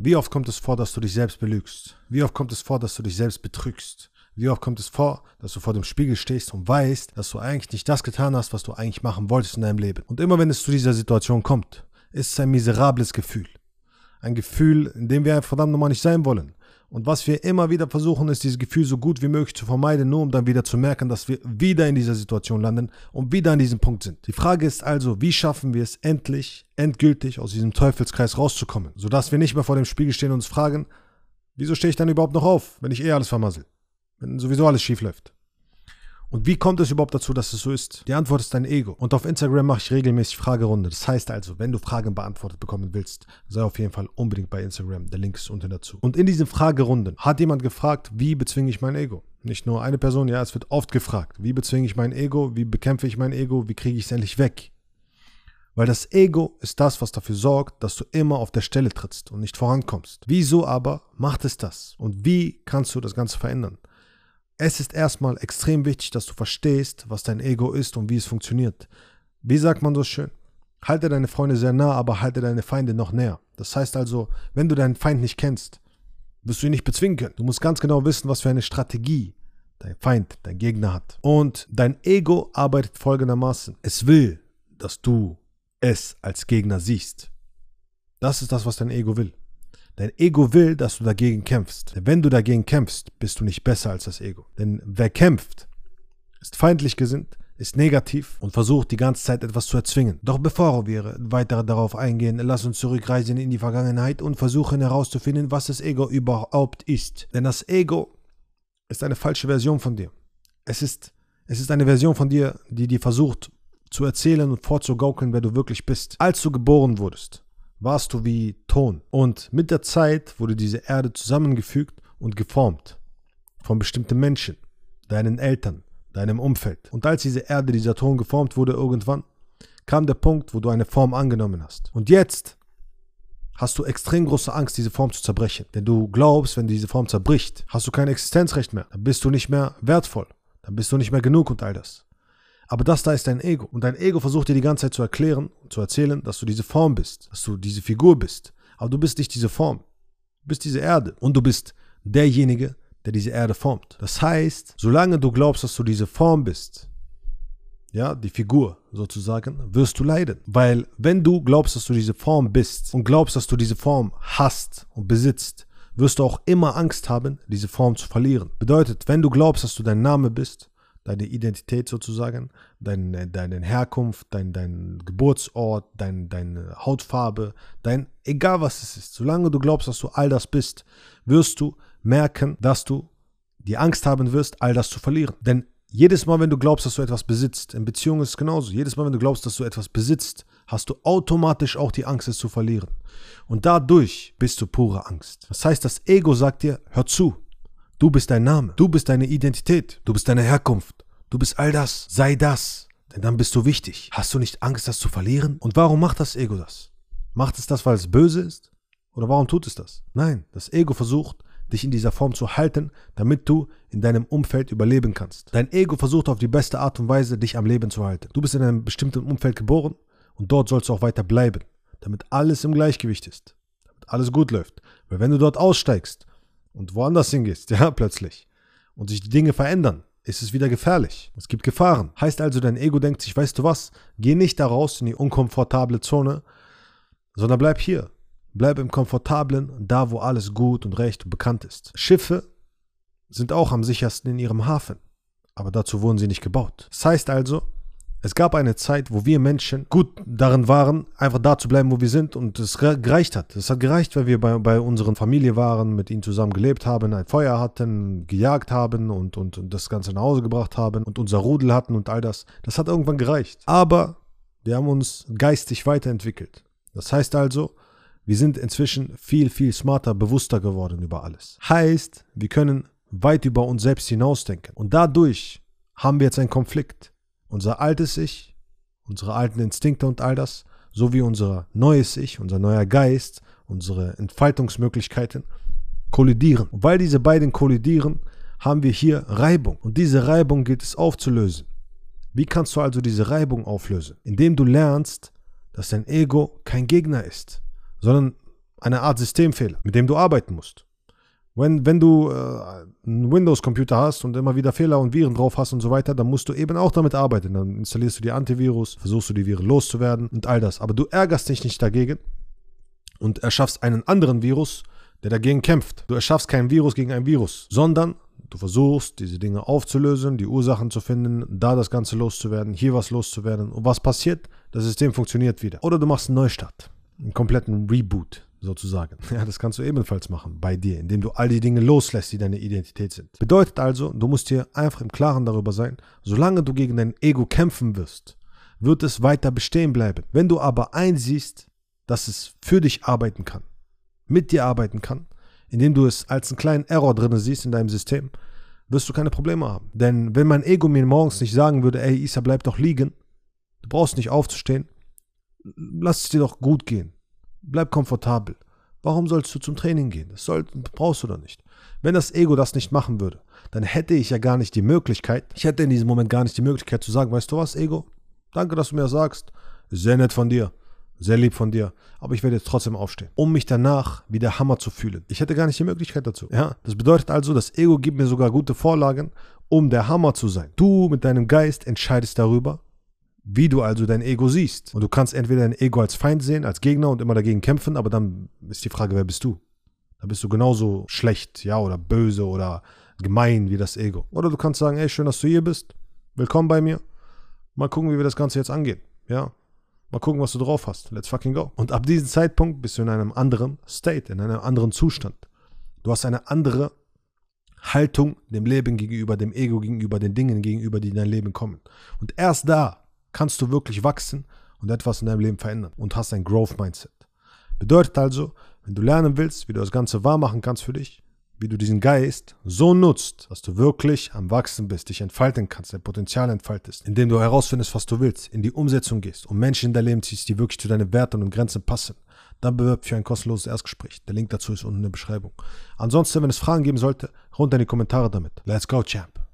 Wie oft kommt es vor, dass du dich selbst belügst? Wie oft kommt es vor, dass du dich selbst betrügst? Wie oft kommt es vor, dass du vor dem Spiegel stehst und weißt, dass du eigentlich nicht das getan hast, was du eigentlich machen wolltest in deinem Leben? Und immer wenn es zu dieser Situation kommt, ist es ein miserables Gefühl. Ein Gefühl, in dem wir verdammt nochmal nicht sein wollen. Und was wir immer wieder versuchen, ist dieses Gefühl so gut wie möglich zu vermeiden, nur um dann wieder zu merken, dass wir wieder in dieser Situation landen und wieder an diesem Punkt sind. Die Frage ist also, wie schaffen wir es endlich, endgültig aus diesem Teufelskreis rauszukommen, sodass wir nicht mehr vor dem Spiegel stehen und uns fragen, wieso stehe ich dann überhaupt noch auf, wenn ich eh alles vermassel, wenn sowieso alles schief läuft. Und wie kommt es überhaupt dazu, dass es so ist? Die Antwort ist dein Ego. Und auf Instagram mache ich regelmäßig Fragerunde. Das heißt also, wenn du Fragen beantwortet bekommen willst, sei auf jeden Fall unbedingt bei Instagram. Der Link ist unten dazu. Und in diesen Fragerunden hat jemand gefragt, wie bezwinge ich mein Ego? Nicht nur eine Person, ja, es wird oft gefragt, wie bezwinge ich mein Ego? Wie bekämpfe ich mein Ego? Wie kriege ich es endlich weg? Weil das Ego ist das, was dafür sorgt, dass du immer auf der Stelle trittst und nicht vorankommst. Wieso aber macht es das? Und wie kannst du das Ganze verändern? Es ist erstmal extrem wichtig, dass du verstehst, was dein Ego ist und wie es funktioniert. Wie sagt man so schön? Halte deine Freunde sehr nah, aber halte deine Feinde noch näher. Das heißt also, wenn du deinen Feind nicht kennst, wirst du ihn nicht bezwingen können. Du musst ganz genau wissen, was für eine Strategie dein Feind, dein Gegner hat. Und dein Ego arbeitet folgendermaßen. Es will, dass du es als Gegner siehst. Das ist das, was dein Ego will. Dein Ego will, dass du dagegen kämpfst. Denn wenn du dagegen kämpfst, bist du nicht besser als das Ego. Denn wer kämpft, ist feindlich gesinnt, ist negativ und versucht die ganze Zeit etwas zu erzwingen. Doch bevor wir weiter darauf eingehen, lass uns zurückreisen in die Vergangenheit und versuchen herauszufinden, was das Ego überhaupt ist. Denn das Ego ist eine falsche Version von dir. Es ist, es ist eine Version von dir, die dir versucht zu erzählen und vorzugaukeln, wer du wirklich bist. Als du geboren wurdest, warst du wie Ton. Und mit der Zeit wurde diese Erde zusammengefügt und geformt von bestimmten Menschen, deinen Eltern, deinem Umfeld. Und als diese Erde, dieser Ton geformt wurde irgendwann, kam der Punkt, wo du eine Form angenommen hast. Und jetzt hast du extrem große Angst, diese Form zu zerbrechen. Denn du glaubst, wenn diese Form zerbricht, hast du kein Existenzrecht mehr. Dann bist du nicht mehr wertvoll. Dann bist du nicht mehr genug und all das. Aber das da ist dein Ego. Und dein Ego versucht dir die ganze Zeit zu erklären und zu erzählen, dass du diese Form bist, dass du diese Figur bist. Aber du bist nicht diese Form. Du bist diese Erde. Und du bist derjenige, der diese Erde formt. Das heißt, solange du glaubst, dass du diese Form bist, ja, die Figur sozusagen, wirst du leiden. Weil wenn du glaubst, dass du diese Form bist und glaubst, dass du diese Form hast und besitzt, wirst du auch immer Angst haben, diese Form zu verlieren. Bedeutet, wenn du glaubst, dass du dein Name bist, deine Identität sozusagen, deine, deine Herkunft, dein, dein Geburtsort, dein, deine Hautfarbe, dein, egal was es ist, solange du glaubst, dass du all das bist, wirst du merken, dass du die Angst haben wirst, all das zu verlieren. Denn jedes Mal, wenn du glaubst, dass du etwas besitzt, in Beziehungen ist es genauso, jedes Mal, wenn du glaubst, dass du etwas besitzt, hast du automatisch auch die Angst, es zu verlieren. Und dadurch bist du pure Angst. Das heißt, das Ego sagt dir, hör zu, Du bist dein Name. Du bist deine Identität. Du bist deine Herkunft. Du bist all das. Sei das. Denn dann bist du wichtig. Hast du nicht Angst, das zu verlieren? Und warum macht das Ego das? Macht es das, weil es böse ist? Oder warum tut es das? Nein, das Ego versucht, dich in dieser Form zu halten, damit du in deinem Umfeld überleben kannst. Dein Ego versucht auf die beste Art und Weise, dich am Leben zu halten. Du bist in einem bestimmten Umfeld geboren und dort sollst du auch weiter bleiben, damit alles im Gleichgewicht ist, damit alles gut läuft. Weil wenn du dort aussteigst und woanders hingehst, ja, plötzlich, und sich die Dinge verändern, ist es wieder gefährlich. Es gibt Gefahren. Heißt also, dein Ego denkt sich, weißt du was, geh nicht da raus in die unkomfortable Zone, sondern bleib hier. Bleib im Komfortablen, da wo alles gut und recht und bekannt ist. Schiffe sind auch am sichersten in ihrem Hafen, aber dazu wurden sie nicht gebaut. Das heißt also, es gab eine Zeit, wo wir Menschen gut darin waren, einfach da zu bleiben, wo wir sind und es gereicht hat. Es hat gereicht, weil wir bei, bei unseren Familie waren, mit ihnen zusammen gelebt haben, ein Feuer hatten, gejagt haben und, und, und das Ganze nach Hause gebracht haben und unser Rudel hatten und all das. Das hat irgendwann gereicht. Aber wir haben uns geistig weiterentwickelt. Das heißt also, wir sind inzwischen viel, viel smarter, bewusster geworden über alles. Heißt, wir können weit über uns selbst hinausdenken. Und dadurch haben wir jetzt einen Konflikt unser altes Ich, unsere alten Instinkte und all das, sowie unser neues Ich, unser neuer Geist, unsere Entfaltungsmöglichkeiten kollidieren. Und weil diese beiden kollidieren, haben wir hier Reibung. Und diese Reibung gilt es aufzulösen. Wie kannst du also diese Reibung auflösen? Indem du lernst, dass dein Ego kein Gegner ist, sondern Eine Art Systemfehler, mit dem du arbeiten musst. Wenn, wenn du äh, einen Windows-Computer hast und immer wieder Fehler und Viren drauf hast und so weiter, dann musst du eben auch damit arbeiten. Dann installierst du dir Antivirus, versuchst du die Viren loszuwerden und all das. Aber du ärgerst dich nicht dagegen und erschaffst einen anderen Virus, der dagegen kämpft. Du erschaffst kein Virus gegen ein Virus, sondern du versuchst, diese Dinge aufzulösen, die Ursachen zu finden, da das Ganze loszuwerden, hier was loszuwerden. Und was passiert? Das System funktioniert wieder. Oder du machst einen Neustart, einen kompletten Reboot sozusagen. Ja, das kannst du ebenfalls machen bei dir, indem du all die Dinge loslässt, die deine Identität sind. Bedeutet also, du musst dir einfach im Klaren darüber sein, solange du gegen dein Ego kämpfen wirst, wird es weiter bestehen bleiben. Wenn du aber einsiehst, dass es für dich arbeiten kann, mit dir arbeiten kann, indem du es als einen kleinen Error drin siehst in deinem System, wirst du keine Probleme haben. Denn wenn mein Ego mir morgens nicht sagen würde, ey Isa, bleib doch liegen, du brauchst nicht aufzustehen, lass es dir doch gut gehen. Bleib komfortabel. Warum sollst du zum Training gehen? Das soll, brauchst du doch nicht. Wenn das Ego das nicht machen würde, dann hätte ich ja gar nicht die Möglichkeit, ich hätte in diesem Moment gar nicht die Möglichkeit zu sagen, weißt du was, Ego? Danke, dass du mir das sagst. Sehr nett von dir. Sehr lieb von dir. Aber ich werde jetzt trotzdem aufstehen, um mich danach wie der Hammer zu fühlen. Ich hätte gar nicht die Möglichkeit dazu. Ja, das bedeutet also, das Ego gibt mir sogar gute Vorlagen, um der Hammer zu sein. Du mit deinem Geist entscheidest darüber, wie du also dein Ego siehst. Und du kannst entweder dein Ego als Feind sehen, als Gegner und immer dagegen kämpfen, aber dann ist die Frage, wer bist du? Da bist du genauso schlecht, ja, oder böse oder gemein wie das Ego. Oder du kannst sagen, ey, schön, dass du hier bist. Willkommen bei mir. Mal gucken, wie wir das Ganze jetzt angehen. Ja. Mal gucken, was du drauf hast. Let's fucking go. Und ab diesem Zeitpunkt bist du in einem anderen State, in einem anderen Zustand. Du hast eine andere Haltung dem Leben gegenüber, dem Ego gegenüber, den Dingen gegenüber, die in dein Leben kommen. Und erst da kannst du wirklich wachsen und etwas in deinem Leben verändern und hast ein Growth Mindset. Bedeutet also, wenn du lernen willst, wie du das Ganze wahr machen kannst für dich, wie du diesen Geist so nutzt, dass du wirklich am Wachsen bist, dich entfalten kannst, dein Potenzial entfaltest, indem du herausfindest, was du willst, in die Umsetzung gehst und Menschen in dein Leben ziehst, die wirklich zu deinen Werten und Grenzen passen, dann bewirb für ein kostenloses Erstgespräch. Der Link dazu ist unten in der Beschreibung. Ansonsten, wenn es Fragen geben sollte, runter in die Kommentare damit. Let's go, Champ.